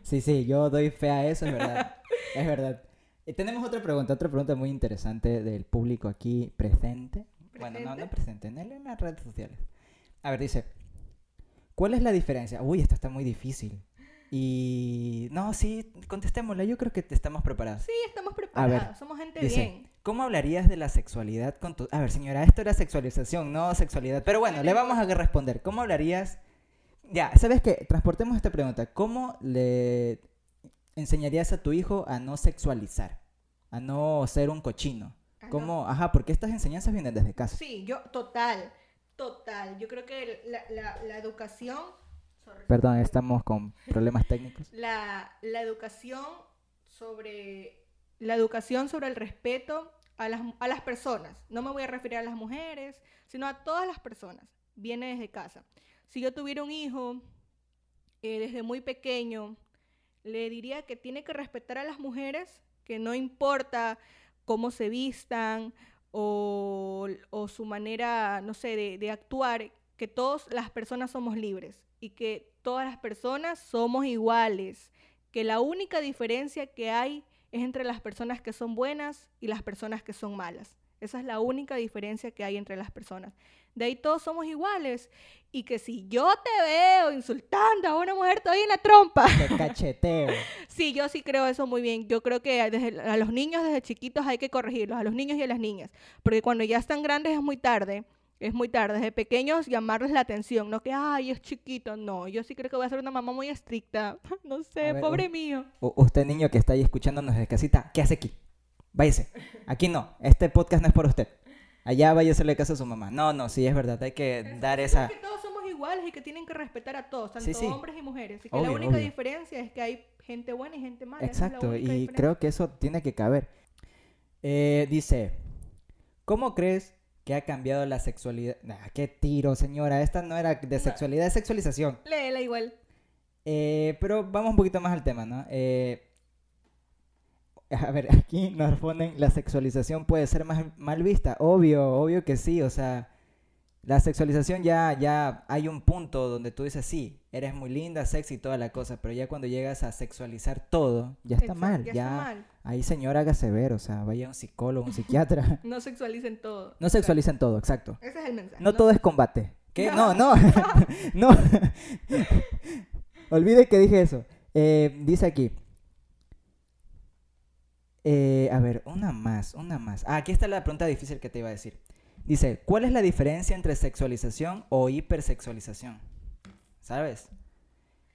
sí, sí, yo doy fe a eso, es verdad. Es verdad. Y tenemos otra pregunta, otra pregunta muy interesante del público aquí presente. Bueno, no, no presente, en, en las redes sociales. A ver, dice, ¿cuál es la diferencia? Uy, esta está muy difícil. Y... No, sí, contestémosla, yo creo que estamos preparados. Sí, estamos ver, preparados, somos gente Dice, bien. ¿cómo hablarías de la sexualidad con tu... A ver, señora, esto era sexualización, no sexualidad. Pero bueno, le vamos a responder. ¿Cómo hablarías... Ya, ¿sabes qué? Transportemos esta pregunta. ¿Cómo le enseñarías a tu hijo a no sexualizar? A no ser un cochino. Ah. ¿Cómo? Ajá, porque estas enseñanzas vienen desde casa. Sí, yo, total, total. Yo creo que la, la, la educación, sorry. Perdón, estamos con problemas técnicos. la, la educación sobre, la educación sobre el respeto a las, a las personas. No me voy a referir a las mujeres, sino a todas las personas. Viene desde casa. Si yo tuviera un hijo eh, desde muy pequeño, le diría que tiene que respetar a las mujeres, que no importa cómo se vistan o, o su manera, no sé, de, de actuar, que todas las personas somos libres y que todas las personas somos iguales, que la única diferencia que hay es entre las personas que son buenas y las personas que son malas. Esa es la única diferencia que hay entre las personas. De ahí todos somos iguales. Y que si yo te veo insultando a una mujer, te doy en la trompa. Te cacheteo. Sí, yo sí creo eso muy bien. Yo creo que desde, a los niños desde chiquitos hay que corregirlos, a los niños y a las niñas. Porque cuando ya están grandes es muy tarde. Es muy tarde. Desde pequeños llamarles la atención. No que, ay, es chiquito. No, yo sí creo que voy a ser una mamá muy estricta. No sé, ver, pobre un- mío. Usted, niño que está ahí escuchándonos desde casita, ¿qué hace aquí? Váyase. Aquí no. Este podcast no es por usted. Allá vaya a hacerle caso a su mamá. No, no, sí, es verdad. Hay que dar esa... que todos somos iguales y que tienen que respetar a todos, tanto Sí, sí. hombres y mujeres. Y que Obvio, la única obvio. diferencia es que hay gente buena y gente mala. es Exacto, y diferencia. creo que eso tiene que caber. Eh, dice, ¿cómo crees que ha cambiado la sexualidad? Nah, qué tiro, señora. Esta no era de sexualidad, es sexualización. Léela igual. Eh, pero vamos un poquito más al tema, ¿no? Eh, a ver, aquí nos ponen, la sexualización puede ser más mal vista. Obvio, obvio que sí. O sea, la sexualización ya, ya hay un punto donde tú dices, sí, eres muy linda, sexy y toda la cosa, pero ya cuando llegas a sexualizar todo, ya está Exacto, mal. ya Ya, está mal. ahí señor hágase ver, o sea, vaya un psicólogo, un psiquiatra. No sexualicen todo. No sexualicen todo, exacto. Ese es el mensaje. No todo es combate. ¿Qué? No, no. no. Olvide que dije eso. Eh, dice aquí. Eh, a ver, una más, una más. Ah, aquí está la pregunta difícil que te iba a decir. Dice, ¿cuál es la diferencia entre sexualización o hipersexualización? ¿Sabes?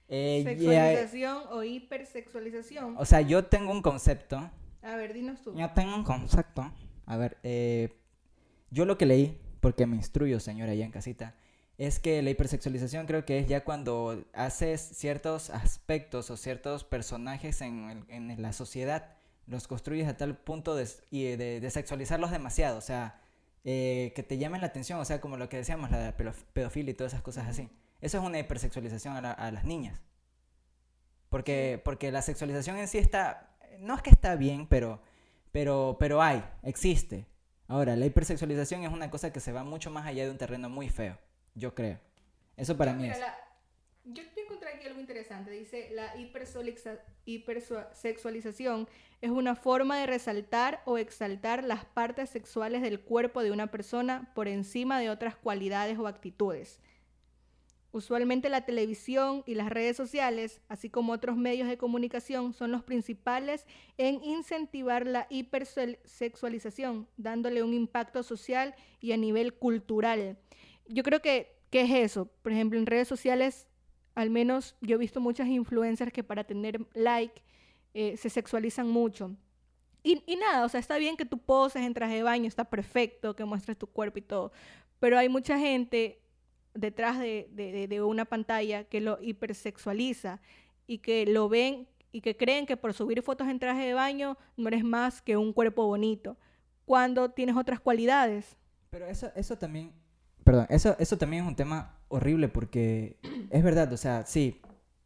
Eh, Sexualización o hipersexualización. o sea, yo tengo un concepto A ver, dinos tú. Yo tengo un concepto. A ver, eh, yo lo que leí, porque me instruyo, señora, allá en casita, es que la hipersexualización creo que es ya cuando haces ciertos aspectos o ciertos personajes en, en la sociedad, los construyes a tal punto de, de, sexualizarlos demasiado, o sea, eh, que te llamen la atención, o sea, como lo que decíamos, la pedofilia y todas esas cosas así. Eso es una hipersexualización a, a las niñas. Porque, porque la sexualización en sí está, no es que está bien, pero, pero, pero hay, existe. Ahora, la hipersexualización es una cosa que se va mucho más allá de un terreno muy feo yo creo. Eso para mí es. Yo encontré aquí algo interesante. Dice, la hipersexualización es una forma de resaltar o exaltar las partes sexuales del cuerpo de una persona por encima de otras cualidades o actitudes. Usualmente la televisión y las redes sociales, así como otros medios de comunicación, son los principales en incentivar la hipersexualización, dándole un impacto social y a nivel cultural yo creo que, ¿qué es eso? Por ejemplo, en redes sociales, al menos yo he visto muchas influencers que para tener like eh, se sexualizan mucho. Y, nada, o sea, está bien que tú poses en traje de baño, está perfecto, que muestres tu cuerpo y todo, pero hay mucha gente detrás de, de, de una pantalla que lo hipersexualiza y que lo ven y que creen que por subir fotos en traje de baño no eres más que un cuerpo bonito, cuando tienes otras cualidades. Pero eso, eso también Perdón, eso, eso también es un tema horrible porque es verdad, o sea, sí,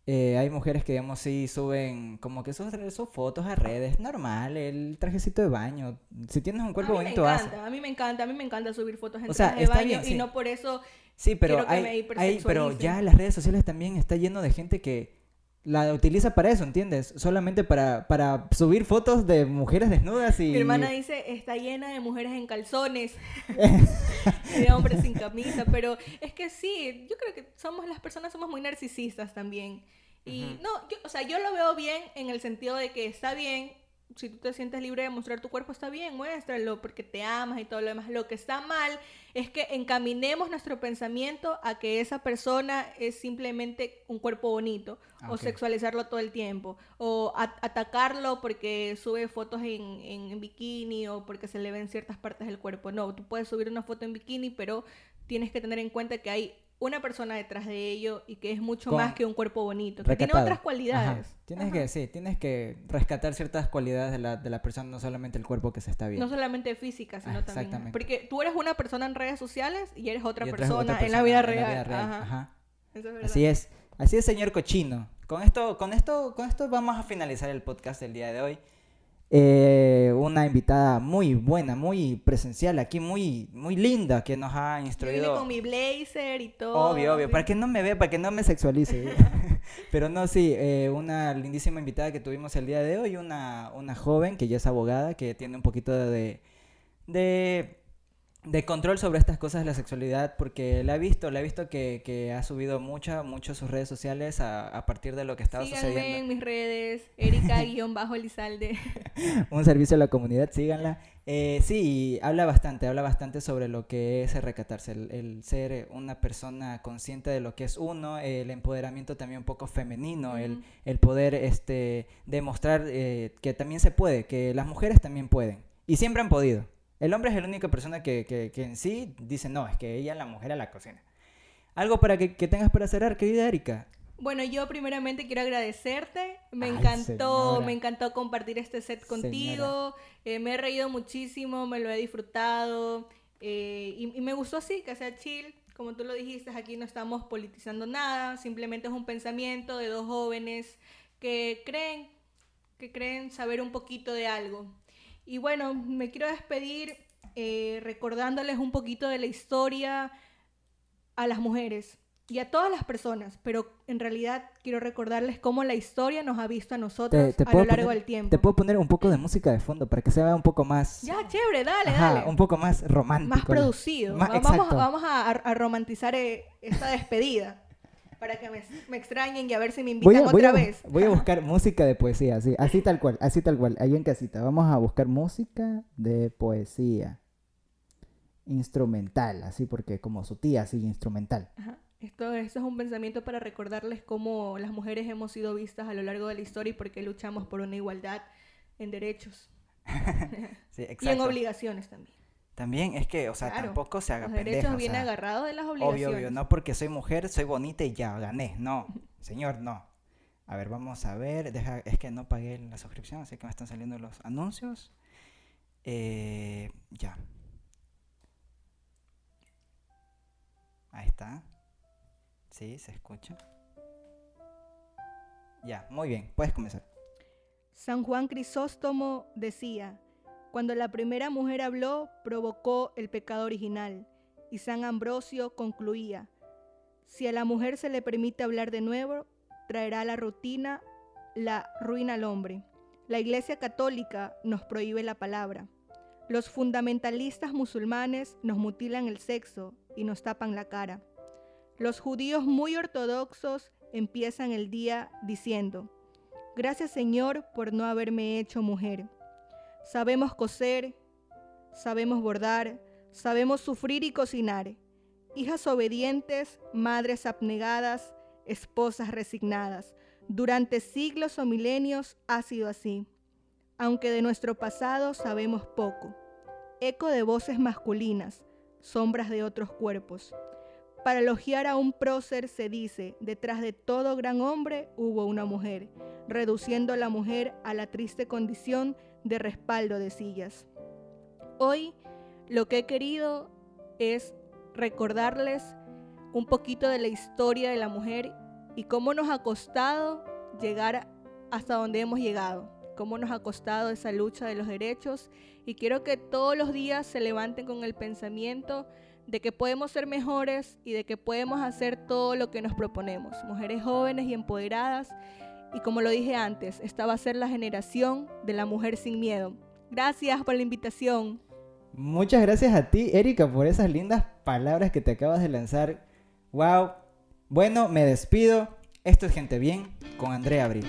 eh, hay mujeres que, digamos, sí suben como que sus, fotos a redes, normal, el trajecito de baño. Si tienes un cuerpo bonito, A mí me encanta, a mí me encanta subir fotos en traje de baño y no por eso. Sí, pero, hay, hay, pero ya las redes sociales también está lleno de gente que la utiliza para eso, ¿entiendes? Solamente para, para subir fotos de mujeres desnudas y... Mi hermana dice, está llena de mujeres en calzones, de hombres sin camisa, pero es que sí, yo creo que somos, las personas somos muy narcisistas también. Y no, o sea, yo lo veo bien en el sentido de que está bien si tú te sientes libre de mostrar tu cuerpo, está bien, muéstralo porque te amas y todo lo demás. Lo que está mal es que encaminemos nuestro pensamiento a que esa persona es simplemente un cuerpo bonito o sexualizarlo todo el tiempo o atacarlo porque sube fotos en, en, bikini o porque se le ven ciertas partes del cuerpo. No, tú puedes subir una foto en bikini, pero tienes que tener en cuenta que hay una persona detrás de ello y que es mucho más que un cuerpo bonito, que tiene otras cualidades. Tienes que, sí, tienes que rescatar ciertas cualidades de la, de la persona, no solamente el cuerpo que se está viendo. No solamente física, sino ah, también. Porque tú eres una persona en redes sociales y eres otra, persona, en la vida real. Ajá. Así es. Así es, señor cochino. Con esto, con esto, con esto vamos a finalizar el podcast del día de hoy. Eh, una invitada muy buena, muy presencial aquí, muy, muy linda, que nos ha instruido. Yo con mi blazer y todo. Obvio, obvio, para que no me vea, para que no me sexualice. Pero no, sí, eh, una lindísima invitada que tuvimos el día de hoy, una, una joven que ya es abogada, que tiene un poquito de, de de control sobre estas cosas de la sexualidad porque la he visto, la he visto que, que ha subido mucho, mucho sus redes sociales a, a partir de lo que estaba Síganme sucediendo. en mis redes, Erika-Elizalde. Un servicio a la comunidad, síganla. Eh, sí, habla bastante, habla bastante sobre lo que es el recatarse, el, ser una persona consciente de lo que es uno, el empoderamiento también un poco femenino, el, el, poder este, demostrar eh, que también se puede, que las mujeres también pueden y siempre han podido. El hombre es la única persona que, que, en sí dice, no, es que ella, la mujer, a la cocina. Algo para que, tengas para cerrar, querida Erika. Bueno, yo primeramente quiero agradecerte. Me encantó, me encantó compartir este set contigo. Eh, me he reído muchísimo, me lo he disfrutado. Eh, y, y, me gustó así, que sea chill. Como tú lo dijiste, aquí no estamos politizando nada. Simplemente es un pensamiento de dos jóvenes que creen, que creen saber un poquito de algo. Y bueno, me quiero despedir eh, recordándoles un poquito de la historia a las mujeres y a todas las personas, pero en realidad quiero recordarles cómo la historia nos ha visto a nosotros a lo largo del tiempo. Te puedo poner un poco de música de fondo para que se vea un poco más... Ya, chévere, dale, dale. Un poco más romántico. Más producido. vamos, vamos a, romantizar eh, esta despedida para que me, extrañen y a ver si me invitan otra vez. Voy a buscar música de poesía, así, así tal cual, así tal cual, ahí en casita. Vamos a buscar música de poesía. Instrumental, así porque como su tía, así instrumental. Esto, esto, es un pensamiento para recordarles cómo las mujeres hemos sido vistas a lo largo de la historia y por qué luchamos por una igualdad en derechos. y en obligaciones también. También es que, o sea, Claro, tampoco se haga Los pendeja. derechos o vienen sea, agarrados de las obvio, obligaciones. obvio, no porque soy mujer, soy bonita y ya gané. No, señor, no. A ver, vamos a ver. Deja, es que no pagué la suscripción, así que me están saliendo los anuncios. Eh, ya. Ahí está. Sí, se escucha. Ya, muy bien, puedes comenzar. San Juan Crisóstomo decía, cuando la primera mujer habló, provocó el pecado original. Y San Ambrosio concluía, si a la mujer se le permite hablar de nuevo, traerá la rutina, la ruina al hombre. La Iglesia Católica nos prohíbe la palabra. Los fundamentalistas musulmanes nos mutilan el sexo y nos tapan la cara. Los judíos muy ortodoxos empiezan el día diciendo, Gracias Señor por no haberme hecho mujer. Sabemos coser, sabemos bordar, sabemos sufrir y cocinar. Hijas obedientes, madres abnegadas, esposas resignadas. Durante siglos o milenios ha sido así. Aunque de nuestro pasado sabemos poco. Eco de voces masculinas, sombras de otros cuerpos. Para elogiar a un prócer se dice, detrás de todo gran hombre hubo una mujer, reduciendo a la mujer a la triste condición de respaldo de sillas. Hoy lo que he querido es recordarles un poquito de la historia de la mujer y cómo nos ha costado llegar hasta donde hemos llegado, cómo nos ha costado esa lucha de los derechos y quiero que todos los días se levanten con el pensamiento de que podemos ser mejores y de que podemos hacer todo lo que nos proponemos. Mujeres jóvenes y empoderadas. Y como lo dije antes, esta va a ser la generación de la mujer sin miedo. Gracias por la invitación. Muchas gracias a ti, Erika, por esas lindas palabras que te acabas de lanzar. Wow. Bueno, me despido. Esto es Gente Bien con Andrea Abril.